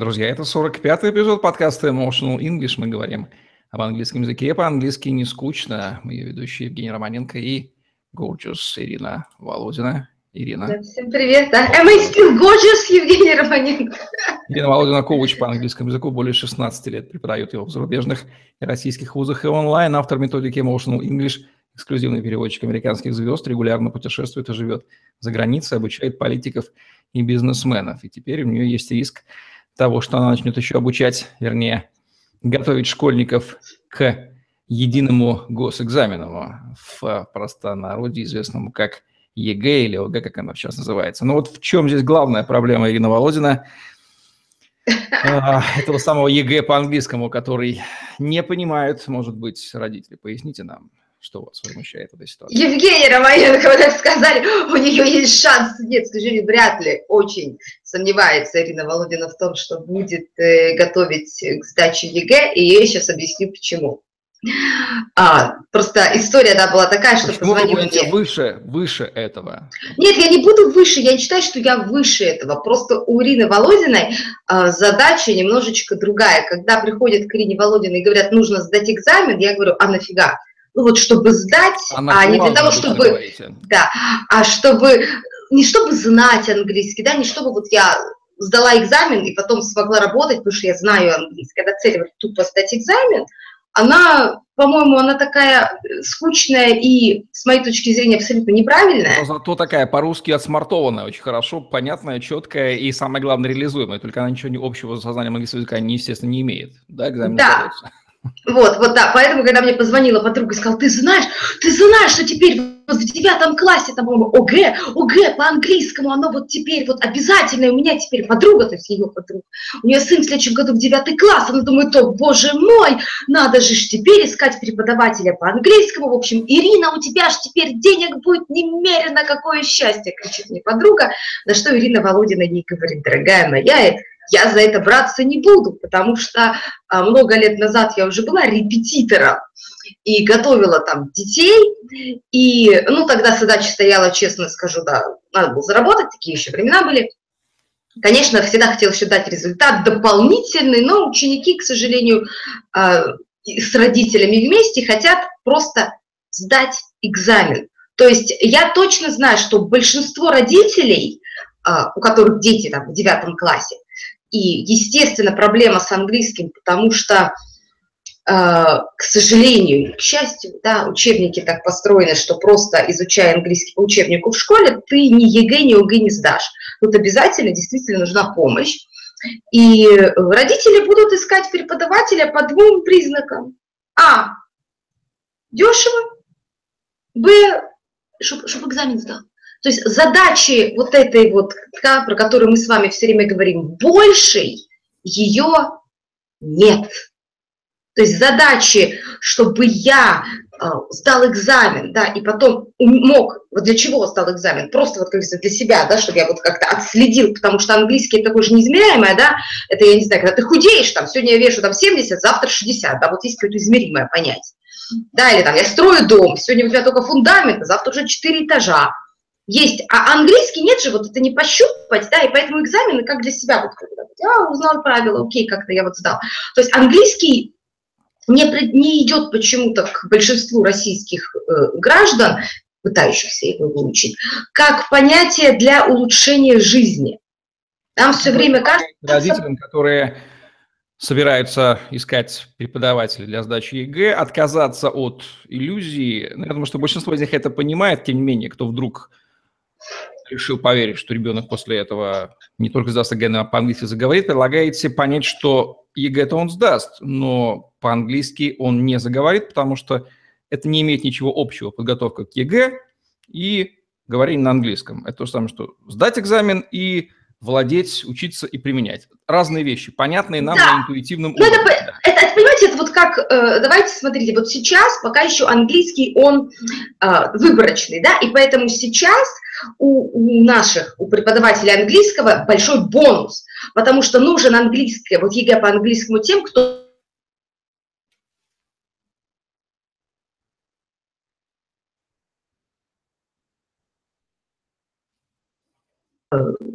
Друзья, это 45-й эпизод подкаста Emotional English. Мы говорим об английском языке по-английски не скучно. Мы ее ведущие Евгений Романенко и Gorgeous Ирина Володина. Ирина. Да, всем привет. Да. Am I still gorgeous, Евгений Романенко? Ирина Володина, коуч по английскому языку, более 16 лет преподает его в зарубежных и российских вузах и онлайн. Автор методики Emotional English, эксклюзивный переводчик американских звезд, регулярно путешествует и живет за границей, обучает политиков и бизнесменов. И теперь у нее есть риск того, что она начнет еще обучать, вернее, готовить школьников к единому госэкзамену в простонародье, известному как ЕГЭ или ОГЭ, как она сейчас называется. Но вот в чем здесь главная проблема Ирина Володина а, этого самого ЕГЭ по-английскому, который не понимают, может быть, родители. Поясните нам. Что вас возмущает в этой ситуации? Евгений Романенко, вы так сказали, у нее есть шанс. Нет, скажи, вряд ли, очень сомневается Ирина Володина в том, что будет э, готовить к сдаче ЕГЭ, и я сейчас объясню, почему. А, просто история да, была такая, что Почему позвонил вы мне. выше, выше этого? Нет, я не буду выше, я не считаю, что я выше этого. Просто у Ирины Володиной а, задача немножечко другая. Когда приходят к Ирине Володиной и говорят, нужно сдать экзамен, я говорю, а нафига? Ну вот чтобы сдать, а, а не для того, чтобы, да, а чтобы, не чтобы знать английский, да, не чтобы вот я сдала экзамен и потом смогла работать, потому что я знаю английский, когда цель тупо сдать экзамен, она, по-моему, она такая скучная и, с моей точки зрения, абсолютно неправильная. Но зато такая по-русски отсмартованная, очень хорошо, понятная, четкая и, самое главное, реализуемая. Только она ничего не общего с сознанием английского языка, естественно, не имеет. Да, экзамен да. Сдается. Вот, вот, да, поэтому, когда мне позвонила подруга и сказала, ты знаешь, ты знаешь, что теперь вот в девятом классе, там, по-моему, ОГЭ, ОГЭ по-английскому, оно вот теперь вот обязательно, у меня теперь подруга, то есть ее подруга, у нее сын в следующем году в девятый класс, она думает, о, боже мой, надо же теперь искать преподавателя по английскому, в общем, Ирина, у тебя же теперь денег будет немерено, какое счастье, кричит мне подруга, на что Ирина Володина ей говорит, дорогая моя, я за это браться не буду, потому что а, много лет назад я уже была репетитором и готовила там детей, и, ну, тогда задача стояла, честно скажу, да, надо было заработать, такие еще времена были. Конечно, всегда хотела еще дать результат дополнительный, но ученики, к сожалению, а, с родителями вместе хотят просто сдать экзамен. То есть я точно знаю, что большинство родителей, а, у которых дети там в девятом классе, и, естественно, проблема с английским, потому что, э, к сожалению, к счастью, да, учебники так построены, что просто изучая английский по учебнику в школе, ты ни ЕГЭ, ни ОГЭ не сдашь. Тут обязательно действительно нужна помощь. И родители будут искать преподавателя по двум признакам. А. Дешево. Б. Чтобы чтоб экзамен сдал. То есть задачи вот этой вот, про которую мы с вами все время говорим, большей ее нет. То есть задачи, чтобы я э, сдал экзамен, да, и потом мог, вот для чего сдал экзамен? Просто вот, как для себя, да, чтобы я вот как-то отследил, потому что английский это такое же неизмеряемое, да, это, я не знаю, когда ты худеешь, там, сегодня я вешу там 70, завтра 60, да, вот есть какое-то измеримое понятие. Да, или там я строю дом, сегодня у меня только фундамент, а завтра уже 4 этажа есть, а английский нет же, вот это не пощупать, да, и поэтому экзамены как для себя, вот когда я узнал правила, окей, как-то я вот сдал. То есть английский не, не идет почему-то к большинству российских э, граждан, пытающихся его выучить, как понятие для улучшения жизни. Нам все время кажется... Родителям, которые собираются искать преподавателя для сдачи ЕГЭ, отказаться от иллюзии. Ну, я думаю, что большинство из них это понимает, тем не менее, кто вдруг решил поверить, что ребенок после этого не только сдаст ЕГЭ, но по-английски заговорит, предлагаете понять, что ЕГЭ-то он сдаст, но по-английски он не заговорит, потому что это не имеет ничего общего, подготовка к ЕГЭ и говорение на английском. Это то же самое, что сдать экзамен и владеть, учиться и применять. Разные вещи, понятные нам да. на интуитивном ну, уровне. Это, это, это, понимаете, это вот как, э, давайте смотрите, вот сейчас пока еще английский, он э, выборочный, да, и поэтому сейчас у, у наших, у преподавателей английского большой бонус, потому что нужен английский, вот ЕГЭ по английскому тем, кто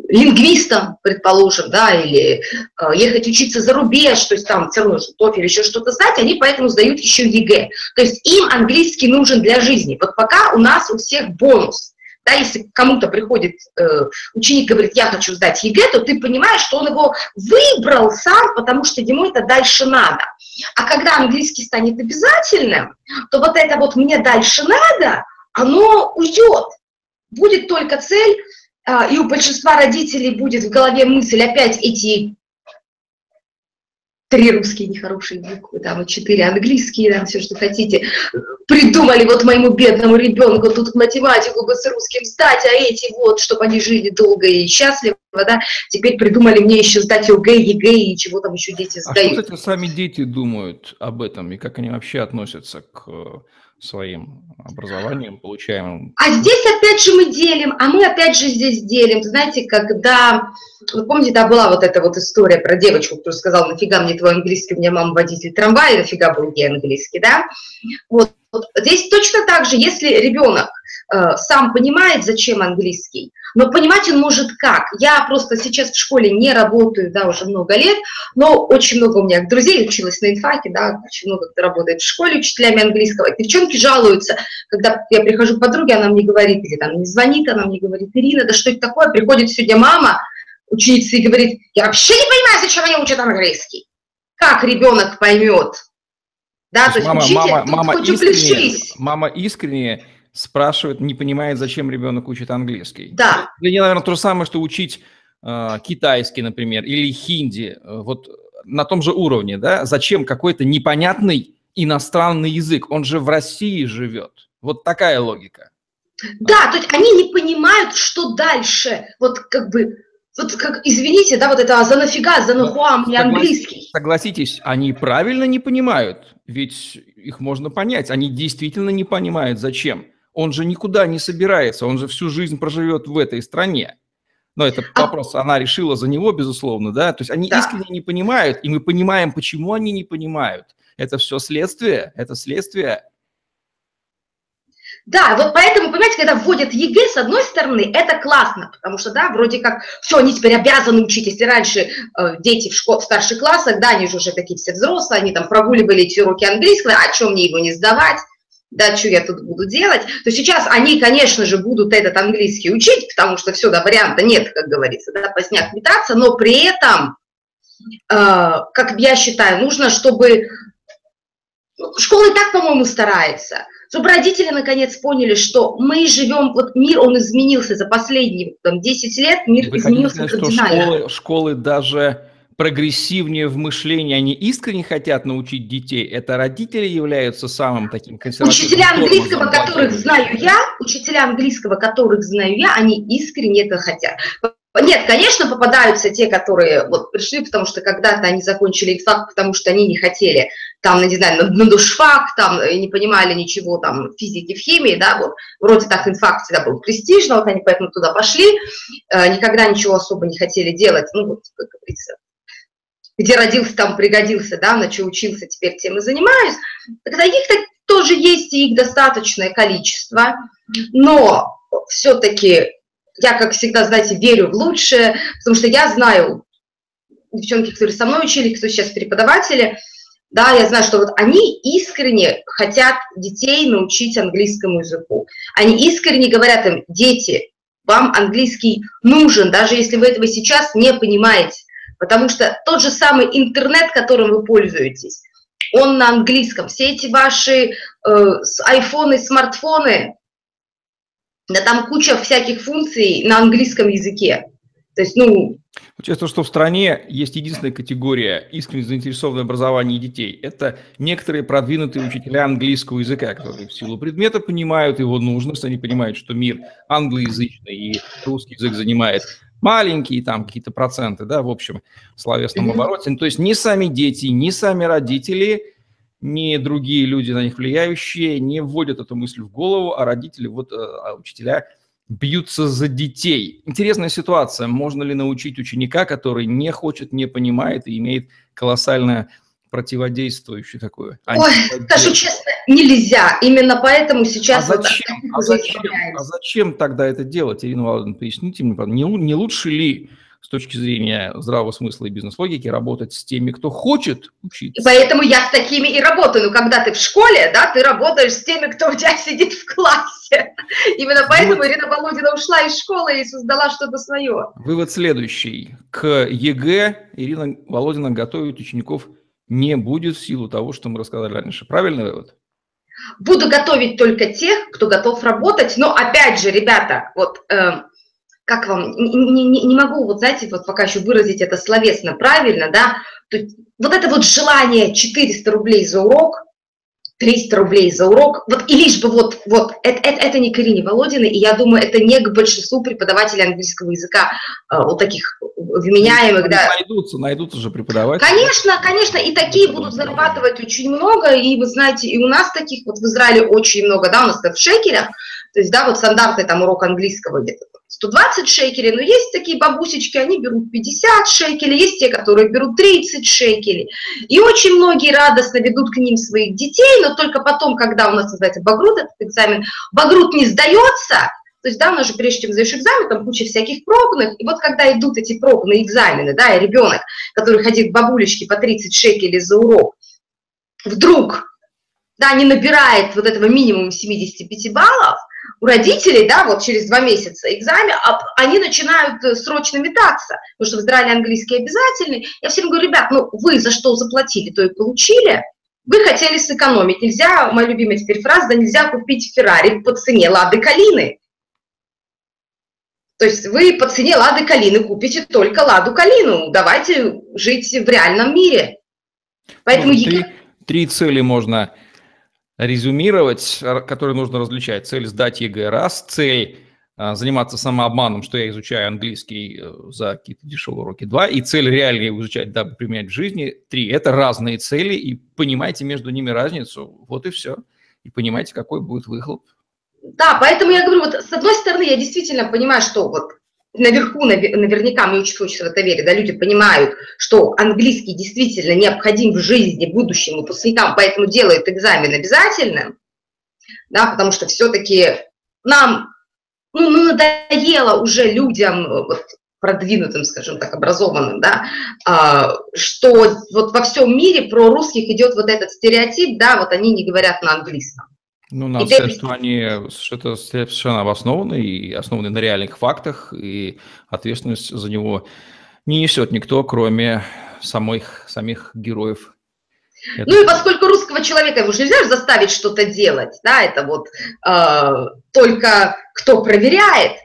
лингвистом, предположим, да, или э, ехать учиться за рубеж, то есть там все равно TOEFL еще что-то знать, они поэтому сдают еще ЕГЭ. То есть им английский нужен для жизни. Вот пока у нас у всех бонус. Да, если кому-то приходит э, ученик говорит, я хочу сдать ЕГЭ, то ты понимаешь, что он его выбрал сам, потому что ему это дальше надо. А когда английский станет обязательным, то вот это вот «мне дальше надо», оно уйдет. Будет только цель и у большинства родителей будет в голове мысль опять эти три русские нехорошие буквы, там, и четыре английские, там, все, что хотите, придумали вот моему бедному ребенку тут математику бы с русским сдать, а эти вот, чтобы они жили долго и счастливо, да, теперь придумали мне еще сдать ОГЭ, ЕГЭ и чего там еще дети сдают. А что, кстати, сами дети думают об этом и как они вообще относятся к своим образованием получаемым. А здесь опять же мы делим, а мы опять же здесь делим. Знаете, когда, вы помните, да, была вот эта вот история про девочку, которая сказала, нафига мне твой английский, у меня мама водитель трамвая, нафига был ей английский, да? Вот, вот здесь точно так же, если ребенок сам понимает, зачем английский, но понимать он может как. Я просто сейчас в школе не работаю, да, уже много лет, но очень много у меня друзей училась на инфаке, да, очень много кто работает в школе учителями английского. Девчонки жалуются, когда я прихожу к подруге, она мне говорит, или там не звонит, она мне говорит, Ирина, да что это такое? Приходит сегодня мама, ученица, и говорит, я вообще не понимаю, зачем они учат английский. Как ребенок поймет? Да, то есть, то есть мама, учитель, мама, мама, искренне, мама искренне спрашивает, не понимает, зачем ребенок учит английский. Да. Для нее, наверное, то же самое, что учить э, китайский, например, или хинди, э, вот на том же уровне, да? Зачем какой-то непонятный иностранный язык? Он же в России живет. Вот такая логика. Да, то есть они не понимают, что дальше. Вот как бы, вот как, извините, да, вот это «а за нафига, за нахуа, мне английский. Согласитесь, они правильно не понимают, ведь их можно понять. Они действительно не понимают, зачем. Он же никуда не собирается, он же всю жизнь проживет в этой стране. Но это а вопрос, она решила за него, безусловно, да? То есть они да. искренне не понимают, и мы понимаем, почему они не понимают. Это все следствие, это следствие да, вот поэтому, понимаете, когда вводят ЕГЭ, с одной стороны, это классно, потому что, да, вроде как, все, они теперь обязаны учить, если раньше э, дети в, школ, в старших классах, да, они же уже такие все взрослые, они там прогуливали эти уроки английского, а чем мне его не сдавать, да, что я тут буду делать, то сейчас они, конечно же, будут этот английский учить, потому что все, да, варианта нет, как говорится, да, поздняк метаться, но при этом, э, как я считаю, нужно, чтобы школа и так, по-моему, старается, чтобы родители наконец поняли, что мы живем, вот мир, он изменился за последние там, 10 лет, мир Вы изменился кардинально. Что школы, школы даже прогрессивнее в мышлении, они искренне хотят научить детей, это родители являются самым таким консервативным. Учителя английского, которых знаю я, учителя английского, которых знаю я, они искренне это хотят. Нет, конечно, попадаются те, которые вот пришли, потому что когда-то они закончили инфак, потому что они не хотели, там, не знаю, на, душфак, там, не понимали ничего, там, физики, в химии, да, вот, вроде так инфак всегда был престижно, вот они поэтому туда пошли, э, никогда ничего особо не хотели делать, ну, вот, как говорится, где родился, там пригодился, да, на что учился, теперь тем и занимаюсь. Таких-то тоже есть, и их достаточное количество, но все-таки я, как всегда, знаете, верю в лучшее, потому что я знаю девчонки, которые со мной учили, кто сейчас преподаватели, да, я знаю, что вот они искренне хотят детей научить английскому языку. Они искренне говорят им, дети, вам английский нужен, даже если вы этого сейчас не понимаете. Потому что тот же самый интернет, которым вы пользуетесь, он на английском. Все эти ваши э, айфоны, смартфоны, да там куча всяких функций на английском языке. То есть, ну... Учитывая, что в стране есть единственная категория искренне заинтересованных в детей. Это некоторые продвинутые учителя английского языка, которые в силу предмета понимают его нужность, они понимают, что мир англоязычный и русский язык занимает маленькие там какие-то проценты, да, в общем, в словесном обороте. Ну, то есть ни сами дети, ни сами родители, ни другие люди на них влияющие не вводят эту мысль в голову, а родители, вот, э, а учителя бьются за детей. Интересная ситуация. Можно ли научить ученика, который не хочет, не понимает и имеет колоссальное противодействующую такую. Ой, скажу честно, нельзя. Именно поэтому сейчас... А зачем, вот а, зачем, а зачем тогда это делать, Ирина Владимировна, поясните мне, не, не лучше ли с точки зрения здравого смысла и бизнес-логики работать с теми, кто хочет учиться. Поэтому я с такими и работаю. Но когда ты в школе, да, ты работаешь с теми, кто у тебя сидит в классе. Именно поэтому Вывод... Ирина Володина ушла из школы и создала что-то свое. Вывод следующий. К ЕГЭ Ирина Володина готовит учеников не будет в силу того, что мы рассказали раньше. Правильный вывод? Буду готовить только тех, кто готов работать. Но опять же, ребята, вот... Э, как вам, не, не, не могу, вот знаете, вот пока еще выразить это словесно правильно, да, то, вот это вот желание 400 рублей за урок, 300 рублей за урок, вот и лишь бы вот, вот это, это, это не к Ирине Володиной, и я думаю, это не к большинству преподавателей английского языка, э, вот таких вменяемых, да. Найдутся, найдутся же преподаватели. Конечно, конечно, и такие будут зарабатывать очень много, и вы знаете, и у нас таких, вот в Израиле очень много, да, у нас это в шекелях, то есть, да, вот стандартный там урок английского где-то 120 шекелей, но есть такие бабусечки, они берут 50 шекелей, есть те, которые берут 30 шекелей. И очень многие радостно ведут к ним своих детей, но только потом, когда у нас называется багрут, этот экзамен, багрут не сдается, то есть, да, у нас же прежде чем сдаешь экзамен, там куча всяких пробных, и вот когда идут эти пробные экзамены, да, и ребенок, который ходит к бабулечке по 30 шекелей за урок, вдруг, да, не набирает вот этого минимума 75 баллов, у родителей, да, вот через два месяца экзамен, а они начинают э, срочно метаться, потому что в Израиле английский обязательный. Я всем говорю, ребят, ну вы за что заплатили, то и получили. Вы хотели сэкономить. Нельзя, моя любимая теперь фраза, да нельзя купить Феррари по цене Лады Калины. То есть вы по цене Лады Калины купите только Ладу Калину. Давайте жить в реальном мире. Поэтому... Ну, три, три цели можно резюмировать, которые нужно различать. Цель сдать ЕГЭ раз, цель а, заниматься самообманом, что я изучаю английский э, за какие-то дешевые уроки, два, и цель реально его изучать, дабы применять в жизни, три. Это разные цели, и понимайте между ними разницу, вот и все. И понимайте, какой будет выхлоп. Да, поэтому я говорю, вот с одной стороны, я действительно понимаю, что вот наверху наверняка, мне очень хочется в это верить, да, люди понимают, что английский действительно необходим в жизни будущим выпускникам, поэтому делают экзамен обязательным, да, потому что все-таки нам ну, ну, надоело уже людям, вот, продвинутым, скажем так, образованным, да, а, что вот во всем мире про русских идет вот этот стереотип, да, вот они не говорят на английском. Ну, надо сказать, что они что-то совершенно обоснованы и основаны на реальных фактах, и ответственность за него не несет никто, кроме самых, самих героев. Это... Ну и поскольку русского человека его же нельзя заставить что-то делать, да, это вот э, только кто проверяет,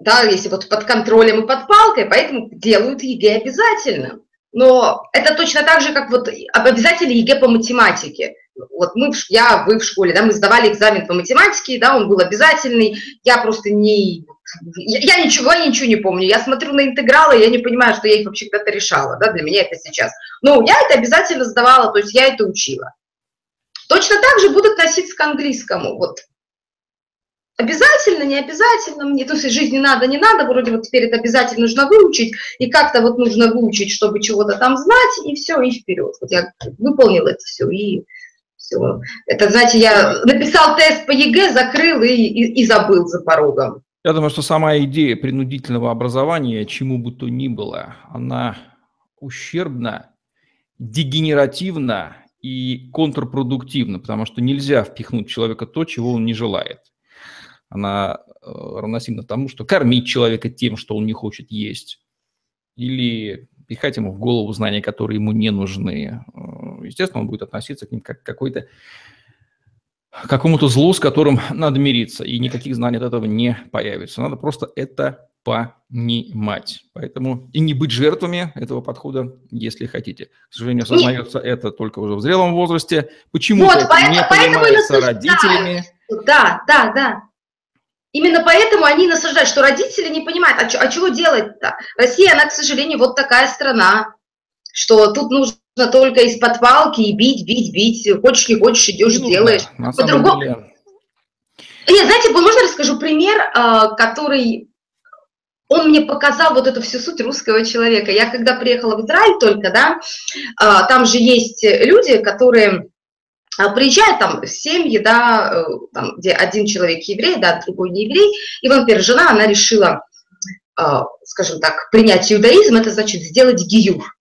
да, если вот под контролем и под палкой, поэтому делают ЕГЭ обязательно. Но это точно так же, как вот обязательно ЕГЭ по математике вот мы, я, вы в школе, да, мы сдавали экзамен по математике, да, он был обязательный, я просто не, я, я ничего, я ничего не помню, я смотрю на интегралы, я не понимаю, что я их вообще когда-то решала, да, для меня это сейчас. Но я это обязательно сдавала, то есть я это учила. Точно так же будут относиться к английскому, вот. Обязательно, не обязательно, мне, то есть жизни надо, не надо, вроде вот теперь это обязательно нужно выучить, и как-то вот нужно выучить, чтобы чего-то там знать, и все, и вперед. Вот я выполнила это все, и все. Это, знаете, я написал тест по ЕГЭ, закрыл и, и, и забыл за порогом. Я думаю, что сама идея принудительного образования, чему бы то ни было, она ущербна, дегенеративна и контрпродуктивна, потому что нельзя впихнуть в человека то, чего он не желает. Она э, равносильна тому, что кормить человека тем, что он не хочет есть, или пихать ему в голову знания, которые ему не нужны. Э, естественно, он будет относиться к ним как к какой-то какому-то злу, с которым надо мириться, и никаких знаний от этого не появится. Надо просто это понимать. Поэтому и не быть жертвами этого подхода, если хотите. К сожалению, осознается Нет. это только уже в зрелом возрасте. Почему-то вот, это поэтому, не понимается родителями. Да, да, да. Именно поэтому они насаждают, что родители не понимают, а, а чего делать-то? Россия, она, к сожалению, вот такая страна, что тут нужно только из-под палки и бить, бить, бить. Хочешь, не хочешь, идешь, ну, делаешь. Да, По-другому... Деле... Нет, знаете, можно расскажу пример, а, который он мне показал вот эту всю суть русского человека. Я когда приехала в Израиль только, да, а, там же есть люди, которые приезжают там семьи, да, э, там, где один человек еврей, да, другой не еврей, и, например, жена, она решила, а, скажем так, принять иудаизм, это значит сделать гиюр.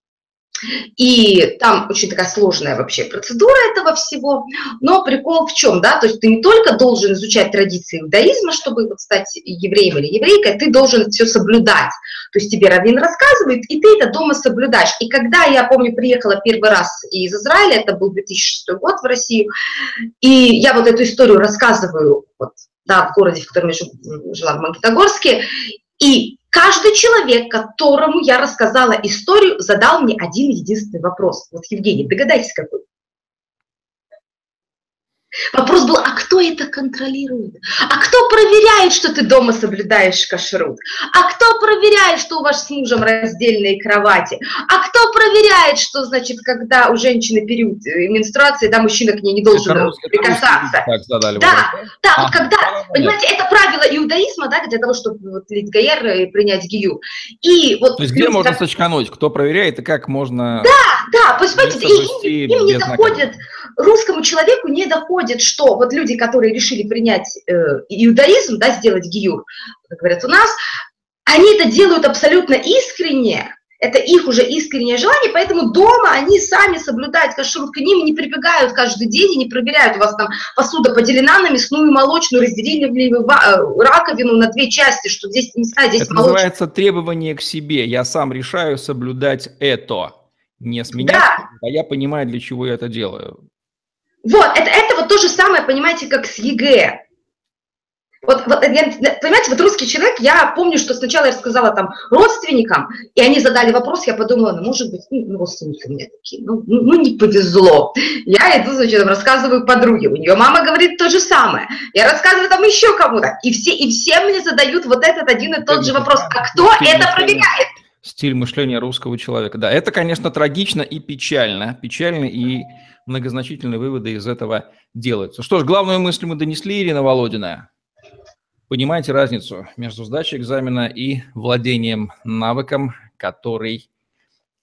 И там очень такая сложная вообще процедура этого всего. Но прикол в чем, да, то есть ты не только должен изучать традиции иудаизма, чтобы вот стать евреем или еврейкой, ты должен все соблюдать. То есть тебе раввин рассказывает, и ты это дома соблюдаешь. И когда я, помню, приехала первый раз из Израиля, это был 2006 год в Россию, и я вот эту историю рассказываю вот, да, в городе, в котором я жила, в Магнитогорске, и Каждый человек, которому я рассказала историю, задал мне один единственный вопрос. Вот, Евгений, догадайтесь, какой? Вопрос был, а кто это контролирует? А кто проверяет, что ты дома соблюдаешь кашрут? А кто проверяет, что у вас с мужем раздельные кровати? А кто проверяет, что, значит, когда у женщины период э, менструации, да, мужчина к ней не должен это прикасаться? Так задали да, вопрос. да, а, вот когда, да, понимаете, это правило иудаизма, да, для того, чтобы вот, лить гаер и принять гию. И вот То есть где можно так... сочкануть? Кто проверяет и как можно... Да, да, понимаете, им, им не доходит, русскому человеку не доходит, что вот люди, которые решили принять э, иудаизм, да, сделать гиюр, как говорят у нас, они это делают абсолютно искренне, это их уже искреннее желание, поэтому дома они сами соблюдают кашрут, к ним не прибегают каждый день и не проверяют, у вас там посуда поделена на мясную и молочную, разделили ли вы э, раковину на две части, что здесь мясная, здесь Это молочная. называется требование к себе. Я сам решаю соблюдать это. Не с меня, да. а я понимаю, для чего я это делаю. Вот, это, это вот то же самое, понимаете, как с ЕГЭ. Вот, вот я, понимаете, вот русский человек, я помню, что сначала я рассказала там родственникам, и они задали вопрос, я подумала, ну, может быть, ну, родственники у меня такие, ну, ну, ну, не повезло. Я иду, значит, рассказываю подруге, у нее мама говорит то же самое. Я рассказываю там еще кому-то, и все, и все мне задают вот этот один и тот же вопрос, а кто это проверяет? Стиль мышления русского человека. Да, это, конечно, трагично и печально. Печально и многозначительные выводы из этого делаются. Что ж, главную мысль мы донесли, Ирина Володина. Понимаете разницу между сдачей экзамена и владением навыком, который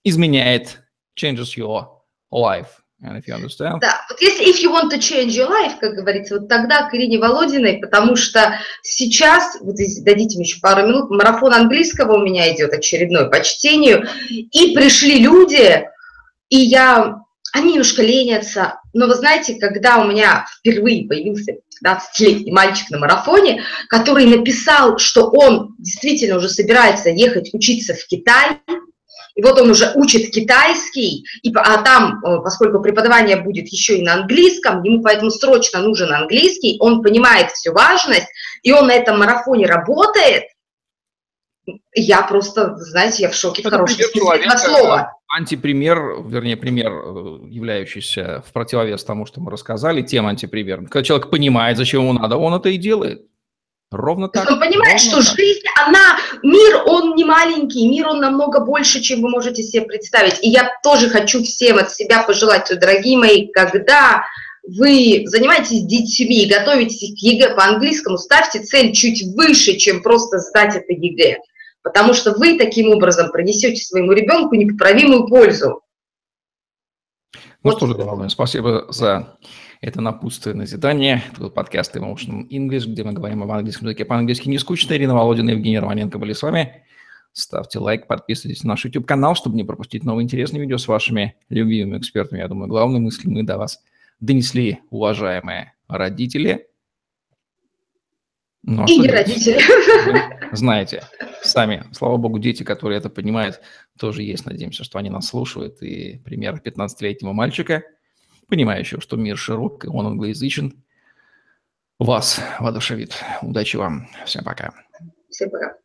изменяет, changes your life. And if you understand. Да, вот если if you want to change your life, как говорится, вот тогда к Ирине Володиной, потому что сейчас, вот дадите мне еще пару минут, марафон английского у меня идет очередной по чтению, и пришли люди, и я они немножко ленятся. Но вы знаете, когда у меня впервые появился 15-летний мальчик на марафоне, который написал, что он действительно уже собирается ехать учиться в Китай, и вот он уже учит китайский, и, а там, э, поскольку преподавание будет еще и на английском, ему поэтому срочно нужен английский, он понимает всю важность, и он на этом марафоне работает, я просто, знаете, я в шоке в хорошем смысле слова. Антипример, вернее, пример, э, являющийся в противовес тому, что мы рассказали, тем антипримером. Когда человек понимает, зачем ему надо, он это и делает. Ровно так. Он понимает, что так. жизнь, она, мир, он не маленький, мир, он намного больше, чем вы можете себе представить. И я тоже хочу всем от себя пожелать, дорогие мои, когда вы занимаетесь детьми, готовитесь к ЕГЭ по английскому, ставьте цель чуть выше, чем просто сдать это ЕГЭ потому что вы таким образом принесете своему ребенку непоправимую пользу. Ну вот. что же, главное, спасибо за это напутствие назидание. Это был подкаст Emotional English, где мы говорим об английском языке по-английски не скучно. Ирина Володина и Евгений Романенко были с вами. Ставьте лайк, подписывайтесь на наш YouTube-канал, чтобы не пропустить новые интересные видео с вашими любимыми экспертами. Я думаю, главные мысли мы до вас донесли, уважаемые родители. Ну, а и не родители. Знаете сами, слава богу, дети, которые это понимают, тоже есть. Надеемся, что они нас слушают. И пример 15-летнего мальчика, понимающего, что мир широк, и он англоязычен, вас воодушевит. Удачи вам. Всем пока. Всем пока.